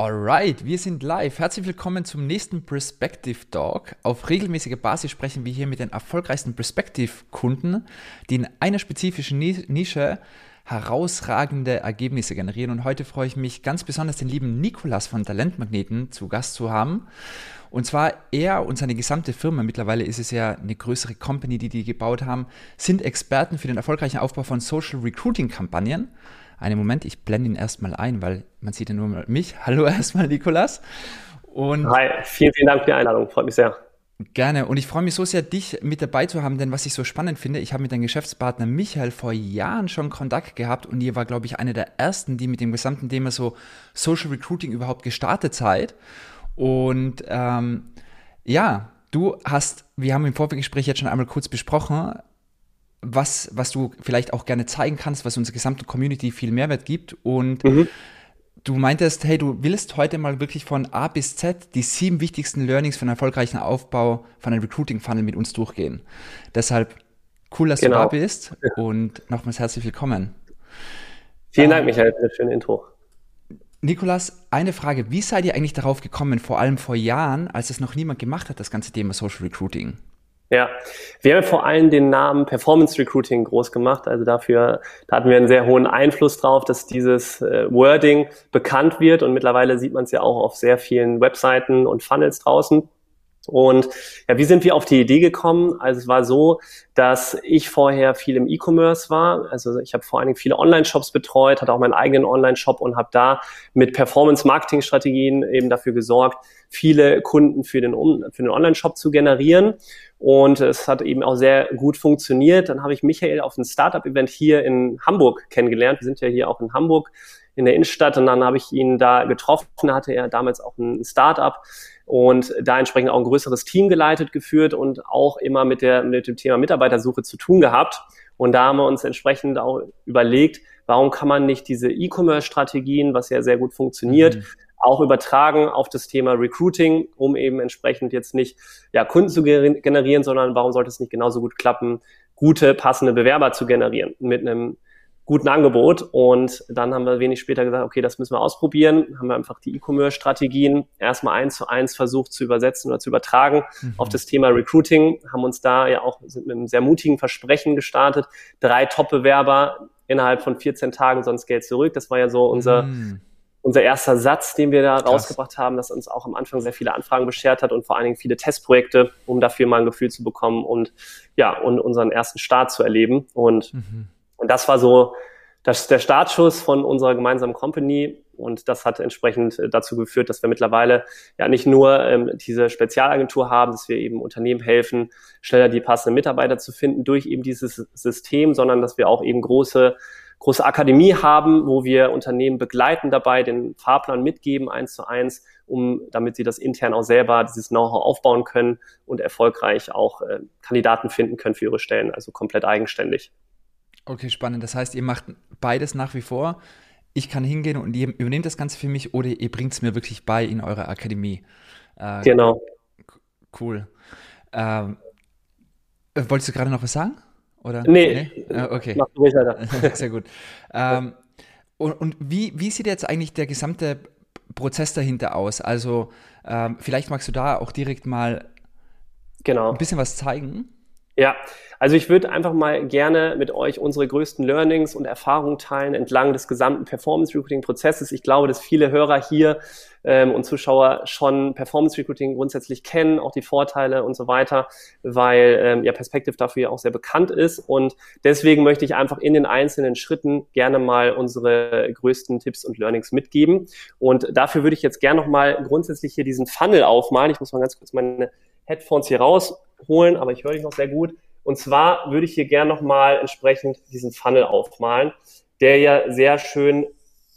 Alright, wir sind live. Herzlich willkommen zum nächsten Perspective Talk. Auf regelmäßiger Basis sprechen wir hier mit den erfolgreichsten Perspective-Kunden, die in einer spezifischen Nische herausragende Ergebnisse generieren. Und heute freue ich mich ganz besonders, den lieben Nikolas von Talentmagneten zu Gast zu haben. Und zwar er und seine gesamte Firma, mittlerweile ist es ja eine größere Company, die die gebaut haben, sind Experten für den erfolgreichen Aufbau von Social Recruiting Kampagnen. Einen Moment, ich blende ihn erstmal ein, weil man sieht ja nur mal mich. Hallo erstmal, Nikolas. Und Hi, vielen, vielen Dank für die Einladung. Freut mich sehr. Gerne. Und ich freue mich so sehr, dich mit dabei zu haben, denn was ich so spannend finde, ich habe mit deinem Geschäftspartner Michael vor Jahren schon Kontakt gehabt und ihr war, glaube ich, einer der ersten, die mit dem gesamten Thema so Social Recruiting überhaupt gestartet seid. Und ähm, ja, du hast, wir haben im Vorgespräch jetzt schon einmal kurz besprochen, was, was du vielleicht auch gerne zeigen kannst, was unserer gesamten Community viel Mehrwert gibt. Und mhm. du meintest, hey, du willst heute mal wirklich von A bis Z die sieben wichtigsten Learnings für einen erfolgreichen Aufbau von einem Recruiting-Funnel mit uns durchgehen. Deshalb cool, dass genau. du da bist und nochmals herzlich willkommen. Vielen Dank, ähm, Michael, für das schöne Intro. Nikolas, eine Frage. Wie seid ihr eigentlich darauf gekommen, vor allem vor Jahren, als es noch niemand gemacht hat, das ganze Thema Social Recruiting? Ja, wir haben vor allem den Namen Performance Recruiting groß gemacht. Also dafür, da hatten wir einen sehr hohen Einfluss drauf, dass dieses äh, Wording bekannt wird und mittlerweile sieht man es ja auch auf sehr vielen Webseiten und Funnels draußen. Und ja, wie sind wir auf die Idee gekommen? Also es war so, dass ich vorher viel im E-Commerce war. Also ich habe vor allen Dingen viele Online-Shops betreut, hatte auch meinen eigenen Online-Shop und habe da mit Performance-Marketing-Strategien eben dafür gesorgt, viele Kunden für den, für den Online-Shop zu generieren. Und es hat eben auch sehr gut funktioniert. Dann habe ich Michael auf einem Startup-Event hier in Hamburg kennengelernt. Wir sind ja hier auch in Hamburg in der Innenstadt und dann habe ich ihn da getroffen. Hatte er damals auch ein Startup und da entsprechend auch ein größeres Team geleitet, geführt und auch immer mit, der, mit dem Thema Mitarbeitersuche zu tun gehabt. Und da haben wir uns entsprechend auch überlegt, warum kann man nicht diese E-Commerce-Strategien, was ja sehr gut funktioniert, mhm. Auch übertragen auf das Thema Recruiting, um eben entsprechend jetzt nicht ja, Kunden zu generieren, sondern warum sollte es nicht genauso gut klappen, gute, passende Bewerber zu generieren mit einem guten Angebot. Und dann haben wir wenig später gesagt, okay, das müssen wir ausprobieren. Haben wir einfach die E-Commerce-Strategien erstmal eins zu eins versucht zu übersetzen oder zu übertragen mhm. auf das Thema Recruiting. Haben uns da ja auch mit einem sehr mutigen Versprechen gestartet. Drei Top-Bewerber innerhalb von 14 Tagen, sonst Geld zurück. Das war ja so unser, mhm unser erster Satz, den wir da Krass. rausgebracht haben, das uns auch am Anfang sehr viele Anfragen beschert hat und vor allen Dingen viele Testprojekte, um dafür mal ein Gefühl zu bekommen und ja, und unseren ersten Start zu erleben. Und mhm. Und das war so das, der Startschuss von unserer gemeinsamen Company. Und das hat entsprechend äh, dazu geführt, dass wir mittlerweile ja nicht nur ähm, diese Spezialagentur haben, dass wir eben Unternehmen helfen, schneller die passenden Mitarbeiter zu finden durch eben dieses System, sondern dass wir auch eben große große Akademie haben, wo wir Unternehmen begleiten dabei, den Fahrplan mitgeben eins zu eins, um damit sie das intern auch selber dieses Know-how aufbauen können und erfolgreich auch äh, Kandidaten finden können für ihre Stellen, also komplett eigenständig. Okay, spannend. Das heißt, ihr macht beides nach wie vor. Ich kann hingehen und ihr übernehmt das Ganze für mich oder ihr bringt es mir wirklich bei in eurer Akademie. Äh, genau. Cool. Ähm, äh, wolltest du gerade noch was sagen? Oder? Nee. nee? Äh, okay. Mach du weiter. Sehr gut. Ähm, und, und wie, wie sieht jetzt eigentlich der gesamte Prozess dahinter aus? Also, ähm, vielleicht magst du da auch direkt mal genau. ein bisschen was zeigen. Ja, also ich würde einfach mal gerne mit euch unsere größten Learnings und Erfahrungen teilen entlang des gesamten Performance Recruiting Prozesses. Ich glaube, dass viele Hörer hier ähm, und Zuschauer schon Performance Recruiting grundsätzlich kennen, auch die Vorteile und so weiter, weil ähm, ja Perspective dafür ja auch sehr bekannt ist. Und deswegen möchte ich einfach in den einzelnen Schritten gerne mal unsere größten Tipps und Learnings mitgeben. Und dafür würde ich jetzt gerne noch mal grundsätzlich hier diesen Funnel aufmalen. Ich muss mal ganz kurz meine Headphones hier rausholen, aber ich höre dich noch sehr gut. Und zwar würde ich hier gerne nochmal entsprechend diesen Funnel aufmalen, der ja sehr schön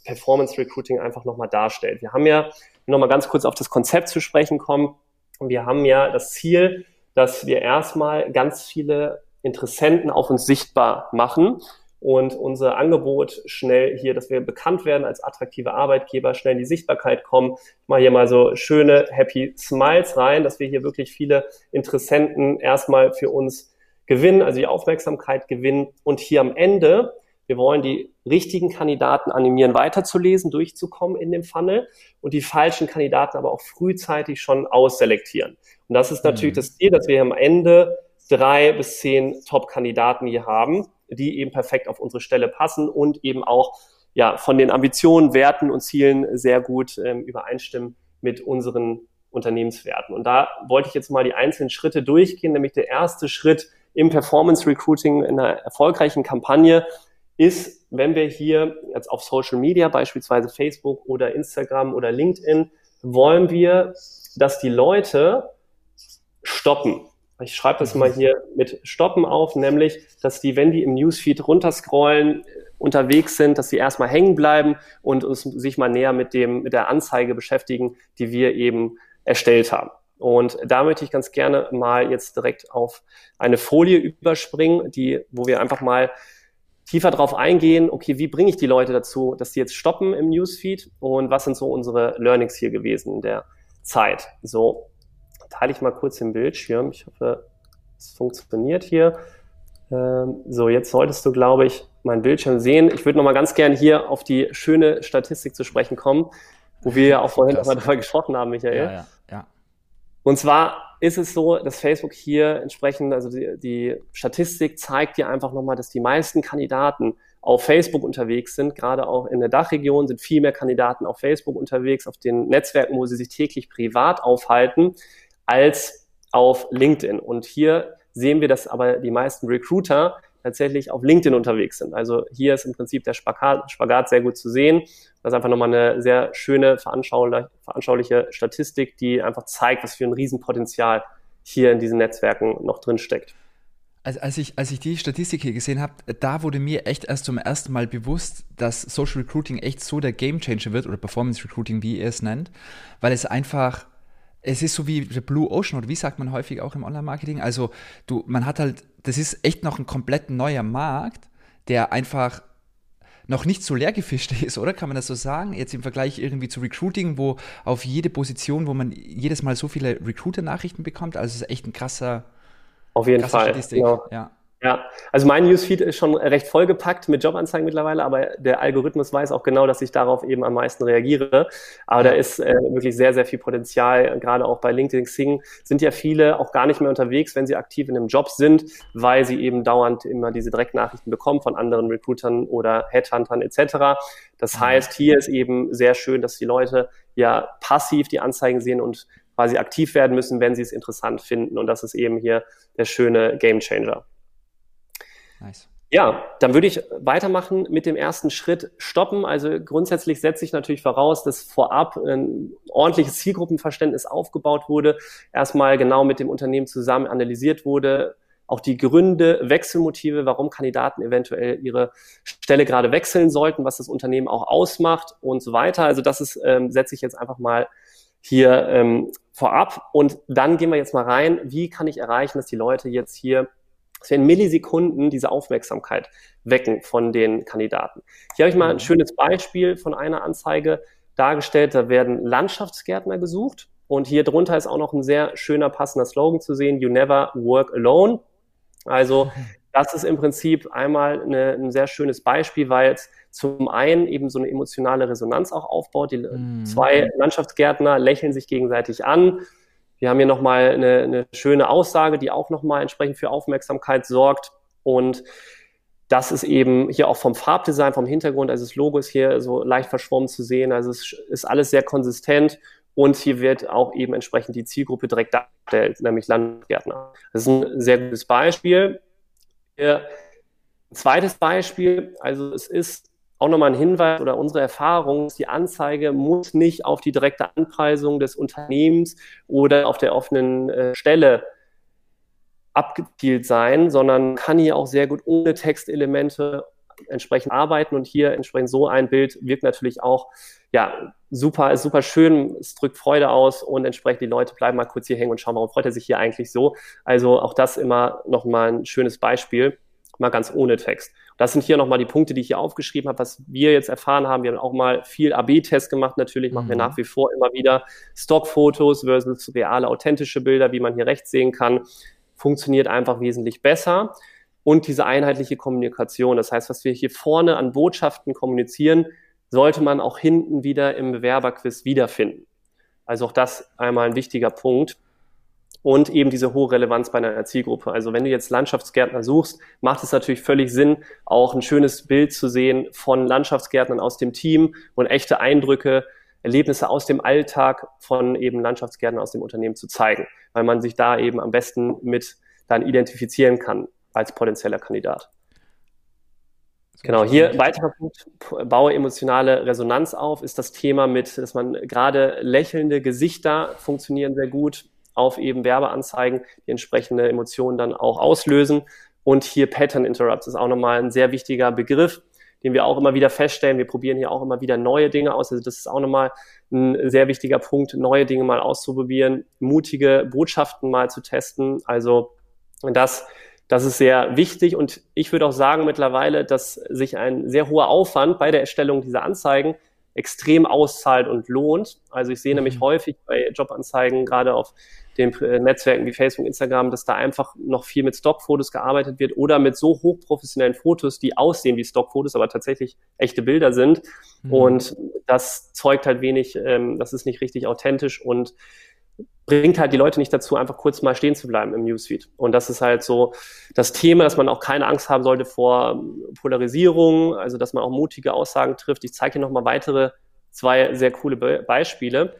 Performance Recruiting einfach nochmal darstellt. Wir haben ja nochmal ganz kurz auf das Konzept zu sprechen kommen. Wir haben ja das Ziel, dass wir erstmal ganz viele Interessenten auf uns sichtbar machen und unser Angebot schnell hier, dass wir bekannt werden als attraktive Arbeitgeber, schnell in die Sichtbarkeit kommen. Ich mache hier mal so schöne Happy Smiles rein, dass wir hier wirklich viele Interessenten erstmal für uns gewinnen, also die Aufmerksamkeit gewinnen und hier am Ende Wir wollen die richtigen Kandidaten animieren, weiterzulesen, durchzukommen in dem Funnel und die falschen Kandidaten aber auch frühzeitig schon ausselektieren. Und das ist natürlich mhm. das Ziel, dass wir am Ende drei bis zehn Top-Kandidaten hier haben, die eben perfekt auf unsere Stelle passen und eben auch ja, von den Ambitionen, Werten und Zielen sehr gut ähm, übereinstimmen mit unseren Unternehmenswerten. Und da wollte ich jetzt mal die einzelnen Schritte durchgehen, nämlich der erste Schritt im Performance Recruiting in einer erfolgreichen Kampagne ist, wenn wir hier jetzt auf Social Media, beispielsweise Facebook oder Instagram oder LinkedIn, wollen wir, dass die Leute stoppen. Ich schreibe das mal hier mit stoppen auf, nämlich, dass die, wenn die im Newsfeed runterscrollen, unterwegs sind, dass sie erstmal hängen bleiben und uns, sich mal näher mit dem, mit der Anzeige beschäftigen, die wir eben erstellt haben. Und da möchte ich ganz gerne mal jetzt direkt auf eine Folie überspringen, die, wo wir einfach mal tiefer drauf eingehen, okay, wie bringe ich die Leute dazu, dass sie jetzt stoppen im Newsfeed und was sind so unsere Learnings hier gewesen in der Zeit. So, teile ich mal kurz den Bildschirm. Ich hoffe, es funktioniert hier. Ähm, so, jetzt solltest du, glaube ich, meinen Bildschirm sehen. Ich würde nochmal ganz gern hier auf die schöne Statistik zu sprechen kommen, wo wir ja auch vorhin nochmal darüber gesprochen haben, Michael. Ja, ja, ja. Und zwar ist es so, dass Facebook hier entsprechend, also die, die Statistik zeigt dir einfach nochmal, dass die meisten Kandidaten auf Facebook unterwegs sind. Gerade auch in der Dachregion sind viel mehr Kandidaten auf Facebook unterwegs, auf den Netzwerken, wo sie sich täglich privat aufhalten, als auf LinkedIn. Und hier sehen wir, dass aber die meisten Recruiter tatsächlich auf LinkedIn unterwegs sind. Also hier ist im Prinzip der Spagat, Spagat sehr gut zu sehen. Das ist einfach nochmal eine sehr schöne, veranschauliche Statistik, die einfach zeigt, was für ein Riesenpotenzial hier in diesen Netzwerken noch drin steckt. Also als ich, als ich die Statistik hier gesehen habe, da wurde mir echt erst zum ersten Mal bewusst, dass Social Recruiting echt so der Gamechanger wird oder Performance Recruiting, wie ihr es nennt, weil es einfach es ist so wie der Blue Ocean oder wie sagt man häufig auch im Online-Marketing. Also du, man hat halt, das ist echt noch ein komplett neuer Markt, der einfach noch nicht so leer gefischt ist, oder? Kann man das so sagen? Jetzt im Vergleich irgendwie zu Recruiting, wo auf jede Position, wo man jedes Mal so viele Recruiter-Nachrichten bekommt. Also es ist echt ein krasser. Auf jeden Fall. Genau. Ja. Ja, also mein Newsfeed ist schon recht vollgepackt mit Jobanzeigen mittlerweile, aber der Algorithmus weiß auch genau, dass ich darauf eben am meisten reagiere. Aber da ist äh, wirklich sehr, sehr viel Potenzial. Gerade auch bei LinkedIn Xing sind ja viele auch gar nicht mehr unterwegs, wenn sie aktiv in einem Job sind, weil sie eben dauernd immer diese Direktnachrichten bekommen von anderen Recruitern oder Headhuntern etc. Das mhm. heißt, hier ist eben sehr schön, dass die Leute ja passiv die Anzeigen sehen und quasi aktiv werden müssen, wenn sie es interessant finden. Und das ist eben hier der schöne Gamechanger. Nice. Ja, dann würde ich weitermachen mit dem ersten Schritt stoppen. Also grundsätzlich setze ich natürlich voraus, dass vorab ein ordentliches Zielgruppenverständnis aufgebaut wurde, erstmal genau mit dem Unternehmen zusammen analysiert wurde, auch die Gründe, Wechselmotive, warum Kandidaten eventuell ihre Stelle gerade wechseln sollten, was das Unternehmen auch ausmacht und so weiter. Also das ist, ähm, setze ich jetzt einfach mal hier ähm, vorab. Und dann gehen wir jetzt mal rein, wie kann ich erreichen, dass die Leute jetzt hier dass wir in Millisekunden diese Aufmerksamkeit wecken von den Kandidaten. Hier habe ich mal ein mhm. schönes Beispiel von einer Anzeige dargestellt. Da werden Landschaftsgärtner gesucht. Und hier drunter ist auch noch ein sehr schöner passender Slogan zu sehen. You never work alone. Also das ist im Prinzip einmal eine, ein sehr schönes Beispiel, weil es zum einen eben so eine emotionale Resonanz auch aufbaut. Die mhm. zwei Landschaftsgärtner lächeln sich gegenseitig an wir haben hier nochmal eine, eine schöne Aussage, die auch nochmal entsprechend für Aufmerksamkeit sorgt. Und das ist eben hier auch vom Farbdesign, vom Hintergrund, also das Logo ist hier so leicht verschwommen zu sehen. Also es ist alles sehr konsistent und hier wird auch eben entsprechend die Zielgruppe direkt dargestellt, nämlich Landgärtner. Das ist ein sehr gutes Beispiel. Ein zweites Beispiel, also es ist auch nochmal ein Hinweis oder unsere Erfahrung, die Anzeige muss nicht auf die direkte Anpreisung des Unternehmens oder auf der offenen äh, Stelle abgezielt sein, sondern kann hier auch sehr gut ohne Textelemente entsprechend arbeiten und hier entsprechend so ein Bild wirkt natürlich auch ja super ist super schön, es drückt Freude aus und entsprechend die Leute bleiben mal kurz hier hängen und schauen, warum freut er sich hier eigentlich so. Also auch das immer nochmal ein schönes Beispiel mal ganz ohne Text. Das sind hier nochmal die Punkte, die ich hier aufgeschrieben habe, was wir jetzt erfahren haben. Wir haben auch mal viel AB-Test gemacht, natürlich machen wir mhm. nach wie vor immer wieder Stockfotos versus reale, authentische Bilder, wie man hier rechts sehen kann. Funktioniert einfach wesentlich besser. und diese einheitliche Kommunikation. Das heißt, was wir hier vorne an Botschaften kommunizieren, sollte man auch hinten wieder im Bewerberquiz wiederfinden. Also auch das einmal ein wichtiger Punkt. Und eben diese hohe Relevanz bei einer Zielgruppe. Also wenn du jetzt Landschaftsgärtner suchst, macht es natürlich völlig Sinn, auch ein schönes Bild zu sehen von Landschaftsgärtnern aus dem Team und echte Eindrücke, Erlebnisse aus dem Alltag von eben Landschaftsgärtnern aus dem Unternehmen zu zeigen, weil man sich da eben am besten mit dann identifizieren kann als potenzieller Kandidat. Genau, hier weiterer Punkt, baue emotionale Resonanz auf, ist das Thema mit, dass man gerade lächelnde Gesichter funktionieren sehr gut auf eben Werbeanzeigen, die entsprechende Emotionen dann auch auslösen. Und hier Pattern Interrupts ist auch nochmal ein sehr wichtiger Begriff, den wir auch immer wieder feststellen. Wir probieren hier auch immer wieder neue Dinge aus. Also das ist auch nochmal ein sehr wichtiger Punkt, neue Dinge mal auszuprobieren, mutige Botschaften mal zu testen. Also das das ist sehr wichtig und ich würde auch sagen mittlerweile, dass sich ein sehr hoher Aufwand bei der Erstellung dieser Anzeigen extrem auszahlt und lohnt. Also ich sehe mhm. nämlich häufig bei Jobanzeigen, gerade auf den Netzwerken wie Facebook, Instagram, dass da einfach noch viel mit Stockfotos gearbeitet wird oder mit so hochprofessionellen Fotos, die aussehen wie Stockfotos, aber tatsächlich echte Bilder sind. Mhm. Und das zeugt halt wenig, ähm, das ist nicht richtig authentisch und bringt halt die Leute nicht dazu, einfach kurz mal stehen zu bleiben im Newsfeed. Und das ist halt so das Thema, dass man auch keine Angst haben sollte vor Polarisierung, also dass man auch mutige Aussagen trifft. Ich zeige hier nochmal weitere zwei sehr coole Be Beispiele.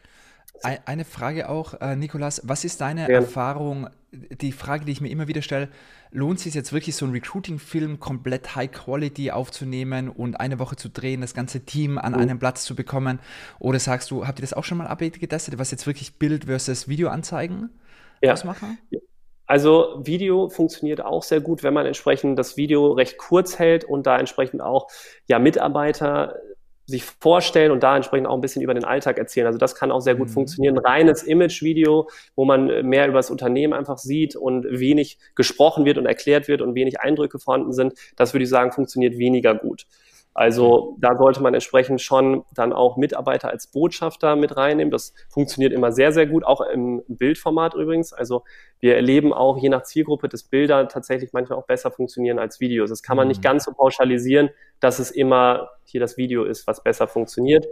Eine Frage auch, äh, Nikolas, was ist deine ja. Erfahrung, die Frage, die ich mir immer wieder stelle, lohnt es sich jetzt wirklich so einen Recruiting-Film komplett High Quality aufzunehmen und eine Woche zu drehen, das ganze Team an mhm. einem Platz zu bekommen? Oder sagst du, habt ihr das auch schon mal AB getestet, was jetzt wirklich Bild versus Videoanzeigen ja. ausmachen? Also Video funktioniert auch sehr gut, wenn man entsprechend das Video recht kurz hält und da entsprechend auch ja Mitarbeiter sich vorstellen und da entsprechend auch ein bisschen über den Alltag erzählen. Also das kann auch sehr gut mhm. funktionieren. Reines Image-Video, wo man mehr über das Unternehmen einfach sieht und wenig gesprochen wird und erklärt wird und wenig Eindrücke vorhanden sind, das würde ich sagen, funktioniert weniger gut. Also da sollte man entsprechend schon dann auch Mitarbeiter als Botschafter mit reinnehmen. Das funktioniert immer sehr, sehr gut, auch im Bildformat übrigens. Also wir erleben auch je nach Zielgruppe, dass Bilder tatsächlich manchmal auch besser funktionieren als Videos. Das kann man nicht mhm. ganz so pauschalisieren, dass es immer hier das Video ist, was besser funktioniert.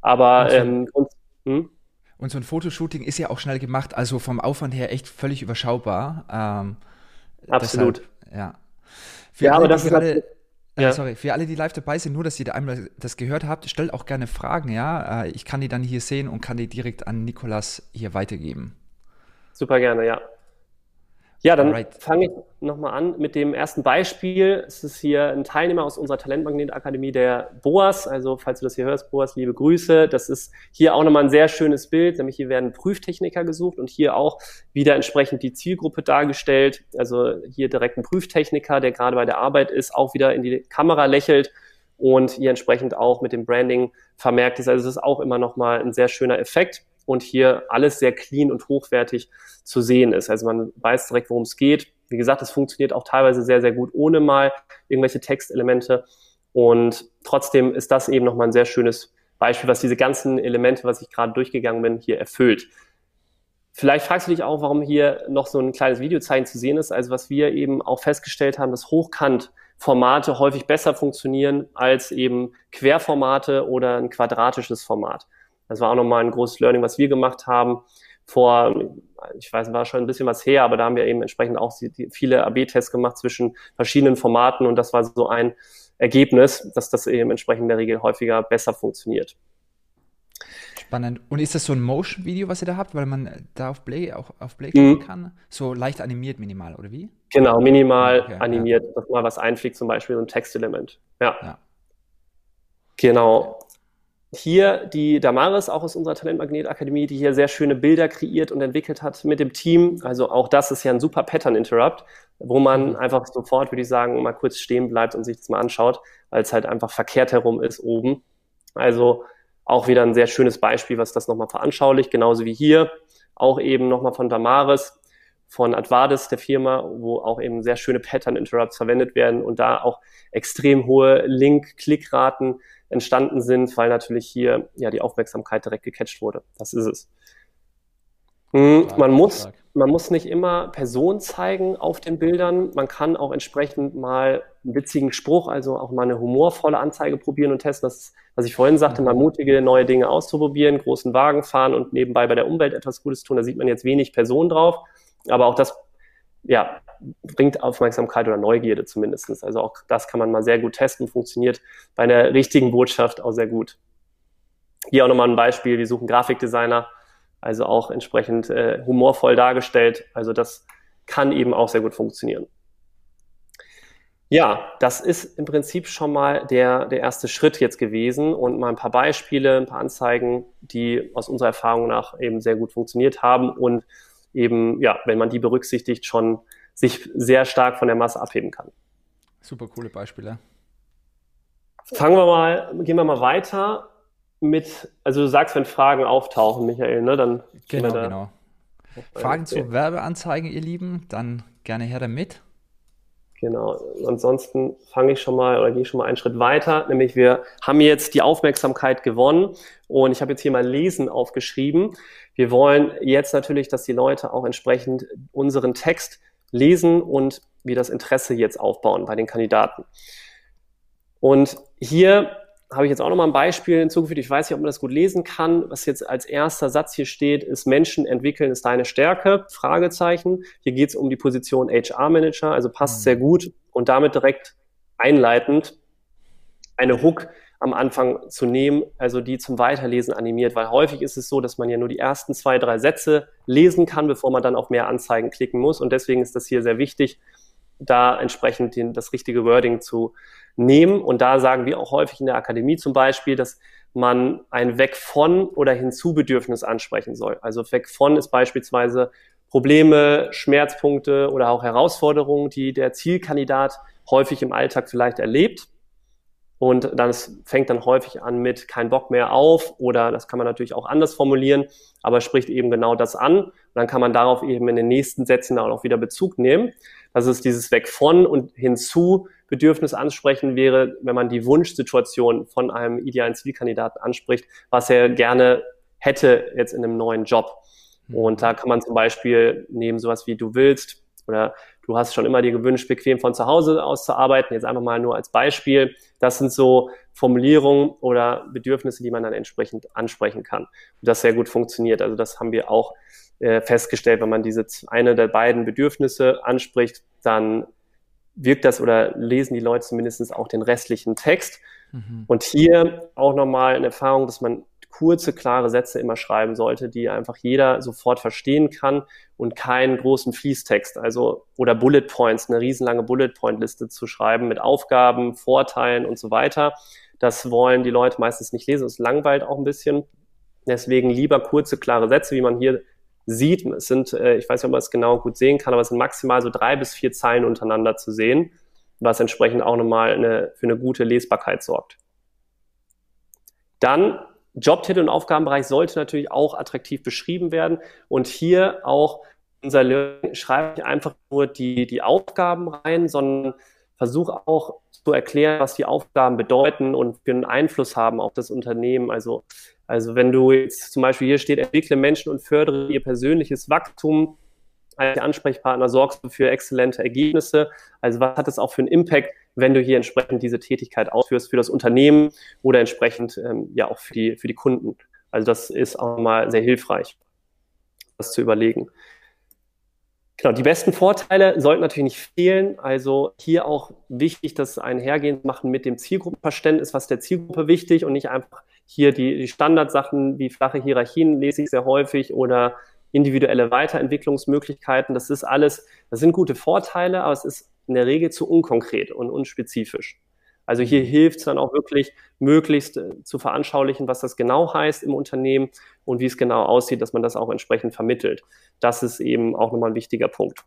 Aber und, ähm, und, hm? und so ein Fotoshooting ist ja auch schnell gemacht, also vom Aufwand her echt völlig überschaubar. Ähm, Absolut. Deshalb, ja. Für ja, aber das gerade, ist äh, ja. sorry, für alle, die live dabei sind, nur, dass ihr da einmal das gehört habt, stellt auch gerne Fragen, ja. Äh, ich kann die dann hier sehen und kann die direkt an Nikolas hier weitergeben. Super gerne, ja. Ja, dann fange ich nochmal an mit dem ersten Beispiel. Es ist hier ein Teilnehmer aus unserer Talentmagnet-Akademie, der Boas. Also, falls du das hier hörst, Boas, liebe Grüße. Das ist hier auch nochmal ein sehr schönes Bild, nämlich hier werden Prüftechniker gesucht und hier auch wieder entsprechend die Zielgruppe dargestellt. Also hier direkt ein Prüftechniker, der gerade bei der Arbeit ist, auch wieder in die Kamera lächelt und hier entsprechend auch mit dem Branding vermerkt ist. Also, es ist auch immer nochmal ein sehr schöner Effekt und hier alles sehr clean und hochwertig zu sehen ist. Also man weiß direkt, worum es geht. Wie gesagt, es funktioniert auch teilweise sehr, sehr gut ohne mal irgendwelche Textelemente. Und trotzdem ist das eben nochmal ein sehr schönes Beispiel, was diese ganzen Elemente, was ich gerade durchgegangen bin, hier erfüllt. Vielleicht fragst du dich auch, warum hier noch so ein kleines Videozeichen zu sehen ist. Also was wir eben auch festgestellt haben, dass Hochkant-Formate häufig besser funktionieren als eben Querformate oder ein quadratisches Format. Das war auch nochmal ein großes Learning, was wir gemacht haben. Vor, ich weiß, war schon ein bisschen was her, aber da haben wir eben entsprechend auch viele AB-Tests gemacht zwischen verschiedenen Formaten und das war so ein Ergebnis, dass das eben entsprechend in der Regel häufiger besser funktioniert. Spannend. Und ist das so ein Motion-Video, was ihr da habt, weil man da auf Play auch auf Play klicken mhm. kann? So leicht animiert minimal, oder wie? Genau, minimal okay, animiert, ja. dass mal was einfliegt, zum Beispiel so ein Textelement. Ja. ja. Genau hier die Damaris, auch aus unserer Talentmagnet-Akademie, die hier sehr schöne Bilder kreiert und entwickelt hat mit dem Team. Also auch das ist ja ein super Pattern-Interrupt, wo man mhm. einfach sofort, würde ich sagen, mal kurz stehen bleibt und sich das mal anschaut, weil es halt einfach verkehrt herum ist oben. Also auch wieder ein sehr schönes Beispiel, was das nochmal veranschaulicht, genauso wie hier. Auch eben nochmal von Damaris, von Advades, der Firma, wo auch eben sehr schöne Pattern-Interrupts verwendet werden und da auch extrem hohe Link-Klickraten entstanden sind, weil natürlich hier ja die Aufmerksamkeit direkt gecatcht wurde. Das ist es. Hm, man muss, man muss nicht immer Personen zeigen auf den Bildern. Man kann auch entsprechend mal einen witzigen Spruch, also auch mal eine humorvolle Anzeige probieren und testen. Das ist, was ich vorhin sagte, mal mutige neue Dinge auszuprobieren, großen Wagen fahren und nebenbei bei der Umwelt etwas Gutes tun. Da sieht man jetzt wenig Personen drauf. Aber auch das, ja, bringt Aufmerksamkeit oder Neugierde zumindest. Also auch das kann man mal sehr gut testen, funktioniert bei einer richtigen Botschaft auch sehr gut. Hier auch nochmal ein Beispiel. Wir suchen Grafikdesigner also auch entsprechend äh, humorvoll dargestellt. Also das kann eben auch sehr gut funktionieren. Ja, das ist im Prinzip schon mal der, der erste Schritt jetzt gewesen und mal ein paar Beispiele, ein paar Anzeigen, die aus unserer Erfahrung nach eben sehr gut funktioniert haben und eben, ja, wenn man die berücksichtigt, schon sich sehr stark von der Masse abheben kann. Super coole Beispiele. Fangen wir mal, gehen wir mal weiter mit, also du sagst, wenn Fragen auftauchen, Michael, ne, dann genau, da genau. Fragen zu Werbeanzeigen, ihr Lieben, dann gerne her damit. Genau. Ansonsten fange ich schon mal oder gehe ich schon mal einen Schritt weiter, nämlich wir haben jetzt die Aufmerksamkeit gewonnen und ich habe jetzt hier mal Lesen aufgeschrieben. Wir wollen jetzt natürlich, dass die Leute auch entsprechend unseren Text lesen und wir das Interesse jetzt aufbauen bei den Kandidaten. Und hier habe ich jetzt auch nochmal ein Beispiel hinzugefügt. Ich weiß nicht, ob man das gut lesen kann. Was jetzt als erster Satz hier steht, ist Menschen entwickeln ist deine Stärke? Fragezeichen. Hier geht es um die Position HR-Manager, also passt mhm. sehr gut und damit direkt einleitend eine Hook am Anfang zu nehmen, also die zum Weiterlesen animiert, weil häufig ist es so, dass man ja nur die ersten zwei, drei Sätze lesen kann, bevor man dann auf mehr Anzeigen klicken muss und deswegen ist das hier sehr wichtig, da entsprechend den, das richtige Wording zu nehmen. Und da sagen wir auch häufig in der Akademie zum Beispiel, dass man ein Weg von oder Hinzubedürfnis ansprechen soll. Also Weg von ist beispielsweise Probleme, Schmerzpunkte oder auch Herausforderungen, die der Zielkandidat häufig im Alltag vielleicht erlebt. Und dann fängt dann häufig an mit kein Bock mehr auf oder das kann man natürlich auch anders formulieren, aber spricht eben genau das an. Und dann kann man darauf eben in den nächsten Sätzen auch wieder Bezug nehmen. Das ist dieses Weg von und hinzu Bedürfnis ansprechen wäre, wenn man die Wunschsituation von einem idealen Zielkandidaten anspricht, was er gerne hätte jetzt in einem neuen Job. Mhm. Und da kann man zum Beispiel nehmen sowas wie du willst oder du hast schon immer dir gewünscht, bequem von zu Hause aus zu arbeiten. Jetzt einfach mal nur als Beispiel. Das sind so Formulierungen oder Bedürfnisse, die man dann entsprechend ansprechen kann. Und das sehr gut funktioniert. Also das haben wir auch äh, festgestellt, wenn man diese eine der beiden Bedürfnisse anspricht, dann wirkt das oder lesen die Leute zumindest auch den restlichen Text. Mhm. Und hier auch nochmal eine Erfahrung, dass man kurze, klare Sätze immer schreiben sollte, die einfach jeder sofort verstehen kann und keinen großen Fließtext, also oder Bullet Points, eine riesenlange Bullet Point Liste zu schreiben mit Aufgaben, Vorteilen und so weiter. Das wollen die Leute meistens nicht lesen. Es langweilt auch ein bisschen. Deswegen lieber kurze, klare Sätze, wie man hier sieht. Es sind, äh, ich weiß nicht, ob man es genau gut sehen kann, aber es sind maximal so drei bis vier Zeilen untereinander zu sehen, was entsprechend auch nochmal eine, für eine gute Lesbarkeit sorgt. Dann Jobtitel und Aufgabenbereich sollte natürlich auch attraktiv beschrieben werden und hier auch unser Learning schreibe ich einfach nur die, die Aufgaben rein, sondern versuche auch zu erklären, was die Aufgaben bedeuten und für einen Einfluss haben auf das Unternehmen. Also also wenn du jetzt zum Beispiel hier steht, entwickle Menschen und fördere ihr persönliches Wachstum, als Ansprechpartner sorgst du für exzellente Ergebnisse. Also was hat es auch für einen Impact, wenn du hier entsprechend diese Tätigkeit ausführst für das Unternehmen oder entsprechend ähm, ja auch für die, für die Kunden. Also das ist auch mal sehr hilfreich, das zu überlegen. Genau, die besten Vorteile sollten natürlich nicht fehlen. Also hier auch wichtig, das einhergehend machen mit dem Zielgruppenverständnis, was der Zielgruppe wichtig und nicht einfach hier die, die Standardsachen wie flache Hierarchien lese ich sehr häufig oder individuelle Weiterentwicklungsmöglichkeiten. Das ist alles, das sind gute Vorteile, aber es ist in der Regel zu unkonkret und unspezifisch. Also hier hilft es dann auch wirklich, möglichst äh, zu veranschaulichen, was das genau heißt im Unternehmen und wie es genau aussieht, dass man das auch entsprechend vermittelt. Das ist eben auch nochmal ein wichtiger Punkt.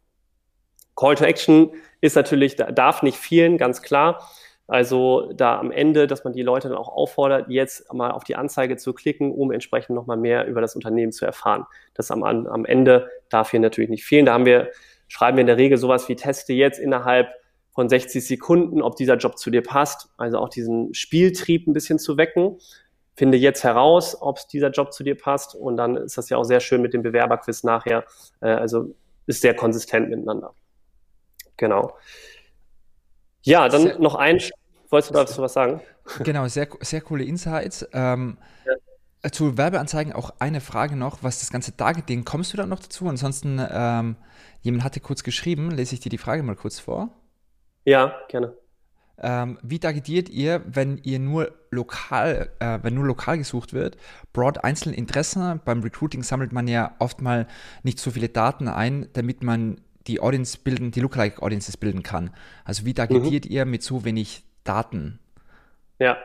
Call to Action ist natürlich, darf nicht fehlen, ganz klar. Also da am Ende, dass man die Leute dann auch auffordert, jetzt mal auf die Anzeige zu klicken, um entsprechend nochmal mehr über das Unternehmen zu erfahren. Das am, am Ende darf hier natürlich nicht fehlen. Da haben wir, schreiben wir in der Regel sowas wie teste jetzt innerhalb von 60 Sekunden, ob dieser Job zu dir passt. Also auch diesen Spieltrieb ein bisschen zu wecken. finde jetzt heraus, ob dieser Job zu dir passt und dann ist das ja auch sehr schön mit dem Bewerberquiz nachher. Äh, also ist sehr konsistent miteinander. Genau. Ja, dann sehr, noch ein. Wolltest du dazu was sagen? Genau, sehr, sehr coole Insights. Ähm, ja. Zu Werbeanzeigen auch eine Frage noch, was das ganze Targeting, kommst du da noch dazu? Ansonsten, ähm, jemand hatte kurz geschrieben, lese ich dir die Frage mal kurz vor. Ja, gerne. Ähm, wie targetiert ihr, wenn ihr nur lokal, äh, wenn nur lokal gesucht wird? Broad einzelne Interessen. Beim Recruiting sammelt man ja oft mal nicht so viele Daten ein, damit man die Audience bilden, die Lookalike Audiences bilden kann. Also wie targetiert mhm. ihr mit so wenig Daten? Ja,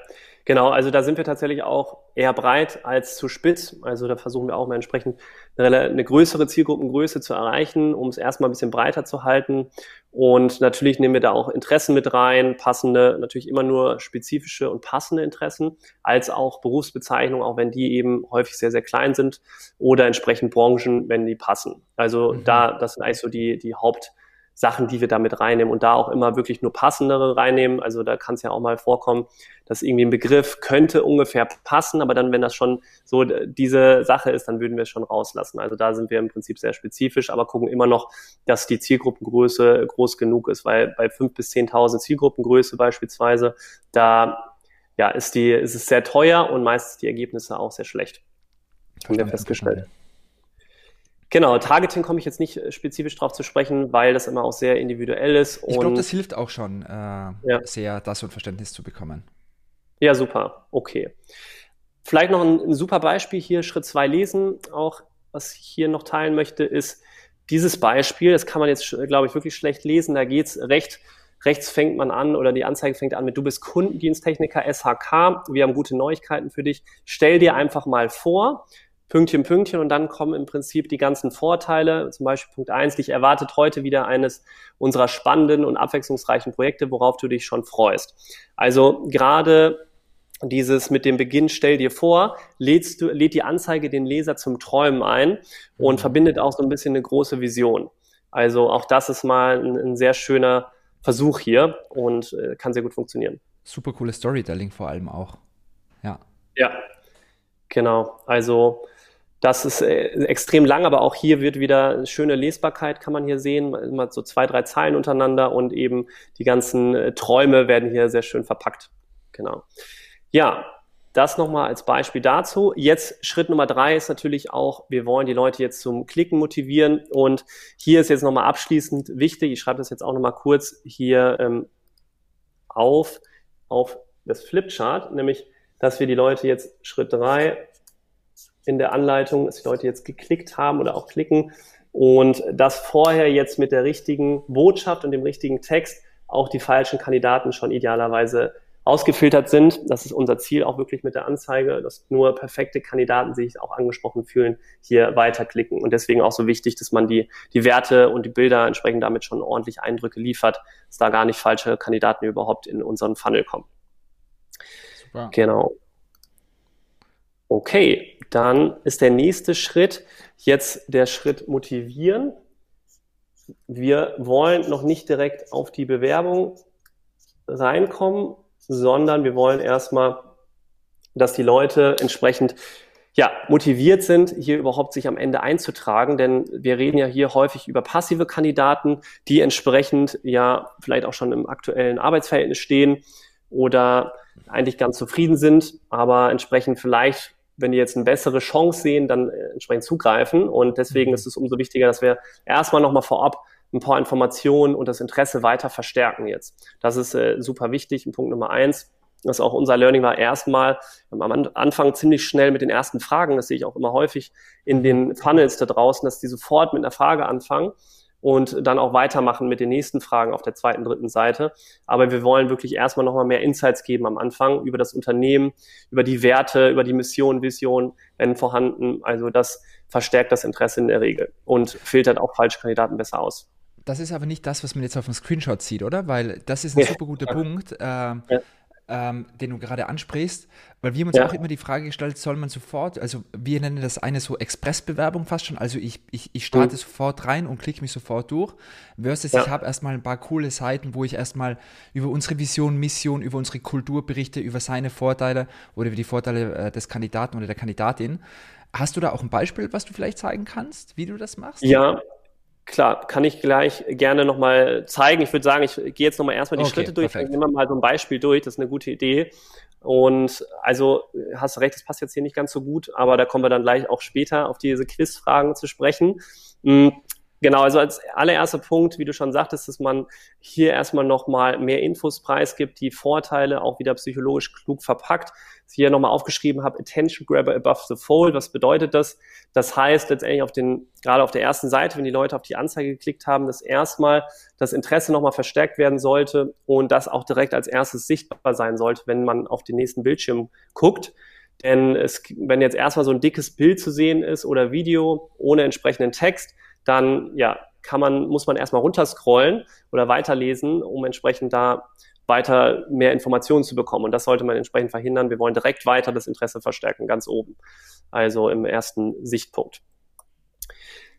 Genau, also da sind wir tatsächlich auch eher breit als zu spitz. Also da versuchen wir auch mal entsprechend eine, eine größere Zielgruppengröße zu erreichen, um es erstmal ein bisschen breiter zu halten. Und natürlich nehmen wir da auch Interessen mit rein, passende, natürlich immer nur spezifische und passende Interessen, als auch Berufsbezeichnungen, auch wenn die eben häufig sehr, sehr klein sind oder entsprechend Branchen, wenn die passen. Also mhm. da, das sind eigentlich so die, die Haupt, Sachen, die wir da mit reinnehmen und da auch immer wirklich nur passendere reinnehmen. Also da kann es ja auch mal vorkommen, dass irgendwie ein Begriff könnte ungefähr passen, aber dann, wenn das schon so diese Sache ist, dann würden wir es schon rauslassen. Also da sind wir im Prinzip sehr spezifisch, aber gucken immer noch, dass die Zielgruppengröße groß genug ist, weil bei fünf bis zehntausend Zielgruppengröße beispielsweise, da ja, ist die, ist es sehr teuer und meistens die Ergebnisse auch sehr schlecht. Haben wir festgestellt. Verstanden. Genau, Targeting komme ich jetzt nicht äh, spezifisch drauf zu sprechen, weil das immer auch sehr individuell ist. ich glaube, das hilft auch schon äh, ja. sehr, das und Verständnis zu bekommen. Ja, super. Okay. Vielleicht noch ein, ein super Beispiel hier, Schritt zwei lesen. Auch was ich hier noch teilen möchte, ist dieses Beispiel. Das kann man jetzt, glaube ich, wirklich schlecht lesen. Da geht's recht rechts fängt man an oder die Anzeige fängt an mit, du bist Kundendiensttechniker SHK, wir haben gute Neuigkeiten für dich. Stell dir einfach mal vor, Pünktchen, Pünktchen und dann kommen im Prinzip die ganzen Vorteile. Zum Beispiel Punkt eins: dich erwartet heute wieder eines unserer spannenden und abwechslungsreichen Projekte, worauf du dich schon freust. Also gerade dieses mit dem Beginn, stell dir vor, lädst du, lädt die Anzeige den Leser zum Träumen ein und mhm. verbindet auch so ein bisschen eine große Vision. Also auch das ist mal ein, ein sehr schöner Versuch hier und äh, kann sehr gut funktionieren. Super cooles Storytelling vor allem auch. Ja. Ja, genau. Also das ist äh, extrem lang, aber auch hier wird wieder schöne Lesbarkeit, kann man hier sehen. Immer so zwei, drei Zeilen untereinander und eben die ganzen äh, Träume werden hier sehr schön verpackt. Genau. Ja, das nochmal als Beispiel dazu. Jetzt Schritt Nummer drei ist natürlich auch, wir wollen die Leute jetzt zum Klicken motivieren. Und hier ist jetzt nochmal abschließend wichtig, ich schreibe das jetzt auch nochmal kurz hier ähm, auf, auf das Flipchart, nämlich, dass wir die Leute jetzt Schritt drei in der Anleitung, dass die Leute jetzt geklickt haben oder auch klicken und dass vorher jetzt mit der richtigen Botschaft und dem richtigen Text auch die falschen Kandidaten schon idealerweise ausgefiltert sind. Das ist unser Ziel auch wirklich mit der Anzeige, dass nur perfekte Kandidaten sich auch angesprochen fühlen, hier weiterklicken. Und deswegen auch so wichtig, dass man die, die Werte und die Bilder entsprechend damit schon ordentlich Eindrücke liefert, dass da gar nicht falsche Kandidaten überhaupt in unseren Funnel kommen. Super. Genau. Okay, dann ist der nächste Schritt jetzt der Schritt motivieren. Wir wollen noch nicht direkt auf die Bewerbung reinkommen, sondern wir wollen erstmal, dass die Leute entsprechend ja, motiviert sind, hier überhaupt sich am Ende einzutragen, denn wir reden ja hier häufig über passive Kandidaten, die entsprechend ja vielleicht auch schon im aktuellen Arbeitsverhältnis stehen oder eigentlich ganz zufrieden sind, aber entsprechend vielleicht wenn die jetzt eine bessere Chance sehen, dann äh, entsprechend zugreifen. Und deswegen mhm. ist es umso wichtiger, dass wir erstmal nochmal vorab ein paar Informationen und das Interesse weiter verstärken jetzt. Das ist äh, super wichtig. Und Punkt Nummer eins, das auch unser Learning war, erstmal am Anfang ziemlich schnell mit den ersten Fragen, das sehe ich auch immer häufig in den Funnels da draußen, dass die sofort mit einer Frage anfangen und dann auch weitermachen mit den nächsten Fragen auf der zweiten, dritten Seite. Aber wir wollen wirklich erstmal nochmal mehr Insights geben am Anfang über das Unternehmen, über die Werte, über die Mission, Vision, wenn vorhanden. Also das verstärkt das Interesse in der Regel und filtert auch falsche Kandidaten besser aus. Das ist aber nicht das, was man jetzt auf dem Screenshot sieht, oder? Weil das ist ein super guter ja. Punkt. Äh, ja ähm, den du gerade ansprichst, weil wir haben uns ja. auch immer die Frage gestellt, soll man sofort, also wir nennen das eine so Expressbewerbung fast schon, also ich, ich, ich starte mhm. sofort rein und klicke mich sofort durch, versus ja. ich habe erstmal ein paar coole Seiten, wo ich erstmal über unsere Vision, Mission, über unsere Kultur berichte, über seine Vorteile oder über die Vorteile äh, des Kandidaten oder der Kandidatin. Hast du da auch ein Beispiel, was du vielleicht zeigen kannst, wie du das machst? Ja, Klar, kann ich gleich gerne nochmal zeigen. Ich würde sagen, ich gehe jetzt nochmal erstmal die okay, Schritte durch. Nehmen wir mal so ein Beispiel durch. Das ist eine gute Idee. Und also hast recht, das passt jetzt hier nicht ganz so gut, aber da kommen wir dann gleich auch später auf diese Quizfragen zu sprechen. Genau, also als allererster Punkt, wie du schon sagtest, dass man hier erstmal nochmal mehr Infos preisgibt, die Vorteile auch wieder psychologisch klug verpackt. Ich hier nochmal aufgeschrieben habe, Attention Grabber above the fold. Was bedeutet das? Das heißt letztendlich auf den, gerade auf der ersten Seite, wenn die Leute auf die Anzeige geklickt haben, dass erstmal das Interesse nochmal verstärkt werden sollte und das auch direkt als erstes sichtbar sein sollte, wenn man auf den nächsten Bildschirm guckt. Denn es, wenn jetzt erstmal so ein dickes Bild zu sehen ist oder Video ohne entsprechenden Text, dann ja, kann man, muss man erstmal runterscrollen oder weiterlesen, um entsprechend da weiter mehr Informationen zu bekommen. Und das sollte man entsprechend verhindern. Wir wollen direkt weiter das Interesse verstärken, ganz oben. Also im ersten Sichtpunkt.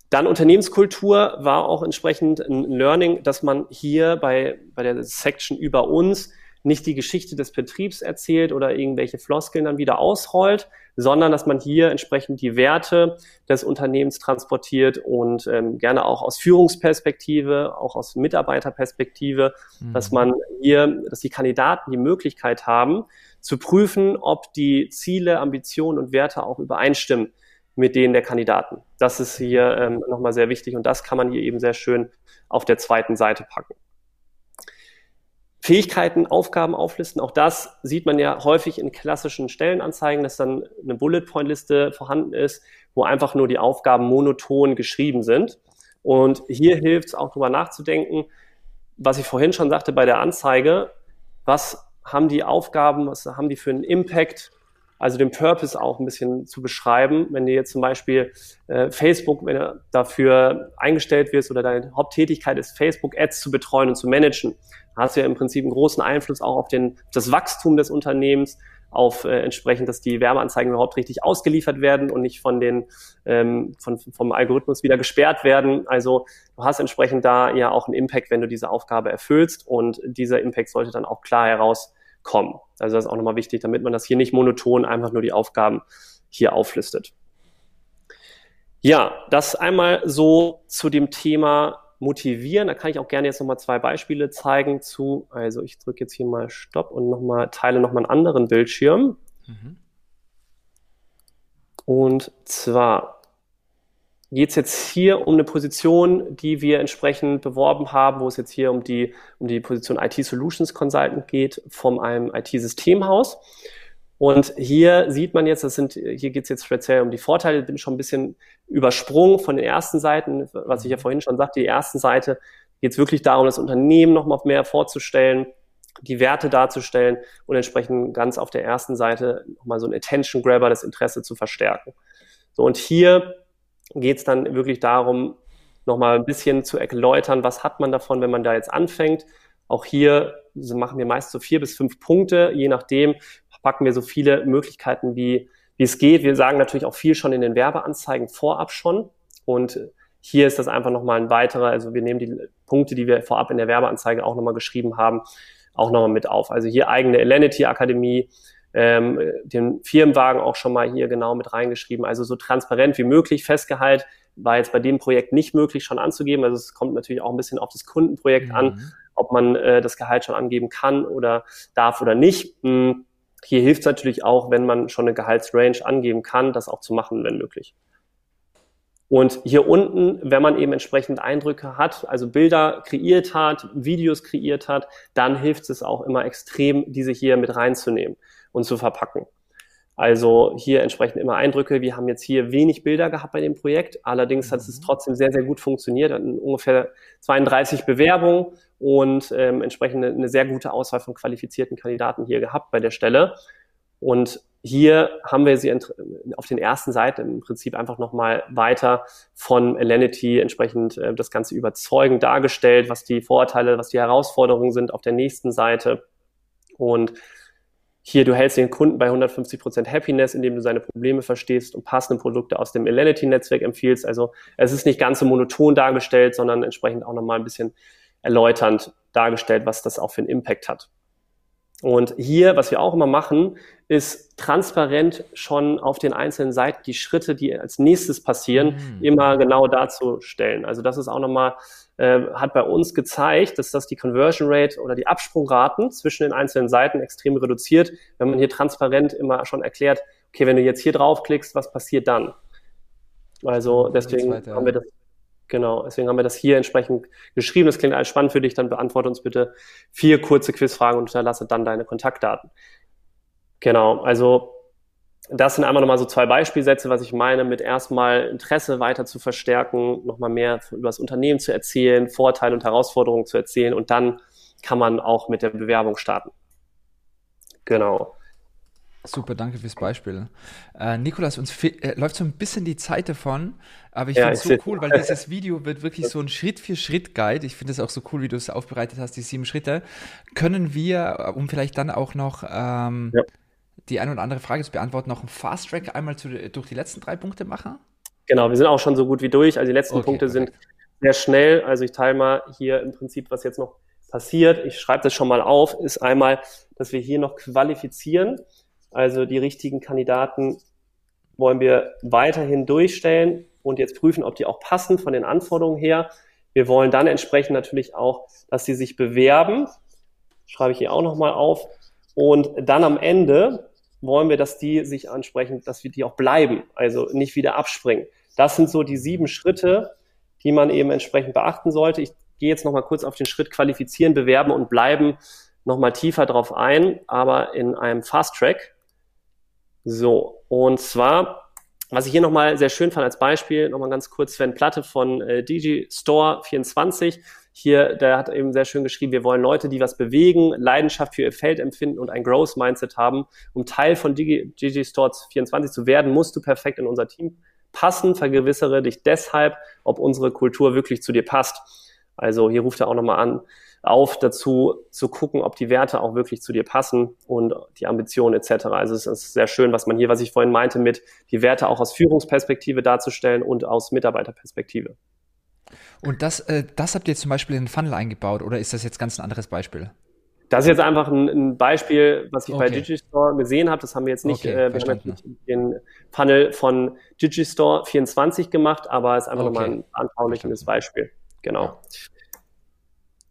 Dann Unternehmenskultur war auch entsprechend ein Learning, dass man hier bei, bei der Section über uns nicht die Geschichte des Betriebs erzählt oder irgendwelche Floskeln dann wieder ausrollt, sondern dass man hier entsprechend die Werte des Unternehmens transportiert und ähm, gerne auch aus Führungsperspektive, auch aus Mitarbeiterperspektive, mhm. dass man hier, dass die Kandidaten die Möglichkeit haben, zu prüfen, ob die Ziele, Ambitionen und Werte auch übereinstimmen mit denen der Kandidaten. Das ist hier ähm, nochmal sehr wichtig und das kann man hier eben sehr schön auf der zweiten Seite packen. Fähigkeiten, Aufgaben auflisten. Auch das sieht man ja häufig in klassischen Stellenanzeigen, dass dann eine Bullet-Point-Liste vorhanden ist, wo einfach nur die Aufgaben monoton geschrieben sind. Und hier hilft es auch darüber nachzudenken, was ich vorhin schon sagte bei der Anzeige, was haben die Aufgaben, was haben die für einen Impact, also den Purpose auch ein bisschen zu beschreiben. Wenn du jetzt zum Beispiel äh, Facebook, wenn du dafür eingestellt wirst oder deine Haupttätigkeit ist, Facebook-Ads zu betreuen und zu managen, hast du ja im Prinzip einen großen Einfluss auch auf den, das Wachstum des Unternehmens, auf äh, entsprechend, dass die Werbeanzeigen überhaupt richtig ausgeliefert werden und nicht von den ähm, von, vom Algorithmus wieder gesperrt werden. Also du hast entsprechend da ja auch einen Impact, wenn du diese Aufgabe erfüllst und dieser Impact sollte dann auch klar herauskommen. Also das ist auch nochmal wichtig, damit man das hier nicht monoton einfach nur die Aufgaben hier auflistet. Ja, das einmal so zu dem Thema motivieren. Da kann ich auch gerne jetzt nochmal zwei Beispiele zeigen zu, also ich drücke jetzt hier mal Stopp und nochmal, teile nochmal einen anderen Bildschirm. Mhm. Und zwar geht es jetzt hier um eine Position, die wir entsprechend beworben haben, wo es jetzt hier um die, um die Position IT Solutions Consultant geht von einem IT-Systemhaus. Und hier sieht man jetzt, das sind, hier geht es jetzt speziell um die Vorteile, bin schon ein bisschen übersprungen von den ersten Seiten, was ich ja mhm. vorhin schon sagte, die ersten Seite geht es wirklich darum, das Unternehmen noch mal mehr vorzustellen, die Werte darzustellen und entsprechend ganz auf der ersten Seite nochmal so ein Attention Grabber, das Interesse zu verstärken. So, und hier geht es dann wirklich darum, nochmal ein bisschen zu erläutern, was hat man davon, wenn man da jetzt anfängt. Auch hier machen wir meist so vier bis fünf Punkte, je nachdem, packen wir so viele Möglichkeiten, wie, wie es geht. Wir sagen natürlich auch viel schon in den Werbeanzeigen vorab schon. Und hier ist das einfach nochmal ein weiterer, also wir nehmen die Punkte, die wir vorab in der Werbeanzeige auch nochmal geschrieben haben, auch nochmal mit auf. Also hier eigene Elenity Akademie, ähm, den Firmenwagen auch schon mal hier genau mit reingeschrieben. Also so transparent wie möglich festgehalten. War jetzt bei dem Projekt nicht möglich schon anzugeben. Also es kommt natürlich auch ein bisschen auf das Kundenprojekt mhm. an, ob man äh, das Gehalt schon angeben kann oder darf oder nicht. Hm hier hilft es natürlich auch, wenn man schon eine Gehaltsrange angeben kann, das auch zu machen, wenn möglich. Und hier unten, wenn man eben entsprechend Eindrücke hat, also Bilder kreiert hat, Videos kreiert hat, dann hilft es auch immer extrem, diese hier mit reinzunehmen und zu verpacken. Also hier entsprechend immer Eindrücke. Wir haben jetzt hier wenig Bilder gehabt bei dem Projekt. Allerdings hat es mhm. trotzdem sehr, sehr gut funktioniert. Hatten ungefähr 32 Bewerbungen und ähm, entsprechend eine, eine sehr gute Auswahl von qualifizierten Kandidaten hier gehabt bei der Stelle. Und hier haben wir sie auf den ersten Seiten im Prinzip einfach nochmal weiter von Alenity entsprechend äh, das Ganze überzeugend dargestellt, was die Vorteile, was die Herausforderungen sind auf der nächsten Seite. Und hier, du hältst den Kunden bei 150% Happiness, indem du seine Probleme verstehst und passende Produkte aus dem Elenity-Netzwerk empfiehlst. Also es ist nicht ganz so monoton dargestellt, sondern entsprechend auch nochmal ein bisschen erläuternd dargestellt, was das auch für einen Impact hat. Und hier, was wir auch immer machen, ist transparent schon auf den einzelnen Seiten die Schritte, die als nächstes passieren, mhm. immer genau darzustellen. Also das ist auch nochmal, äh, hat bei uns gezeigt, dass das die Conversion Rate oder die Absprungraten zwischen den einzelnen Seiten extrem reduziert, wenn man hier transparent immer schon erklärt, okay, wenn du jetzt hier draufklickst, was passiert dann? Also deswegen haben wir das Genau, deswegen haben wir das hier entsprechend geschrieben. Das klingt alles spannend für dich. Dann beantworte uns bitte vier kurze Quizfragen und hinterlasse dann deine Kontaktdaten. Genau, also das sind einmal nochmal so zwei Beispielsätze, was ich meine, mit erstmal Interesse weiter zu verstärken, nochmal mehr über das Unternehmen zu erzählen, Vorteile und Herausforderungen zu erzählen und dann kann man auch mit der Bewerbung starten. Genau. Super, danke fürs Beispiel. Äh, Nikolas, uns äh, läuft so ein bisschen die Zeit davon, aber ich ja, finde es so cool, weil dieses Video wird wirklich so ein Schritt-für-Schritt-Guide. Ich finde es auch so cool, wie du es aufbereitet hast, die sieben Schritte. Können wir, äh, um vielleicht dann auch noch ähm, ja. die eine oder andere Frage zu beantworten, noch einen Fast-Track einmal zu, durch die letzten drei Punkte machen? Genau, wir sind auch schon so gut wie durch. Also die letzten okay, Punkte perfekt. sind sehr schnell. Also ich teile mal hier im Prinzip, was jetzt noch passiert. Ich schreibe das schon mal auf, ist einmal, dass wir hier noch qualifizieren. Also die richtigen Kandidaten wollen wir weiterhin durchstellen und jetzt prüfen, ob die auch passen von den Anforderungen her. Wir wollen dann entsprechend natürlich auch, dass sie sich bewerben. Schreibe ich hier auch nochmal auf. Und dann am Ende wollen wir, dass die sich ansprechen, dass wir die auch bleiben, also nicht wieder abspringen. Das sind so die sieben Schritte, die man eben entsprechend beachten sollte. Ich gehe jetzt nochmal kurz auf den Schritt qualifizieren, bewerben und bleiben nochmal tiefer drauf ein, aber in einem Fast Track. So, und zwar, was ich hier nochmal sehr schön fand als Beispiel, nochmal ganz kurz Sven Platte von äh, Store 24. Hier, der hat eben sehr schön geschrieben, wir wollen Leute, die was bewegen, Leidenschaft für ihr Feld empfinden und ein Growth Mindset haben. Um Teil von Digi, DG Store 24 zu werden, musst du perfekt in unser Team passen. Vergewissere dich deshalb, ob unsere Kultur wirklich zu dir passt. Also hier ruft er auch nochmal an, auf dazu zu gucken, ob die Werte auch wirklich zu dir passen und die Ambitionen etc. Also es ist sehr schön, was man hier, was ich vorhin meinte, mit die Werte auch aus Führungsperspektive darzustellen und aus Mitarbeiterperspektive. Und das, äh, das habt ihr zum Beispiel in den Funnel eingebaut oder ist das jetzt ganz ein anderes Beispiel? Das ist jetzt einfach ein, ein Beispiel, was ich okay. bei Digistore gesehen habe. Das haben wir jetzt nicht, okay, äh, wir haben nicht den Funnel von Digistore 24 gemacht, aber es ist einfach okay. nochmal ein anschauliches Beispiel. Genau. Ja.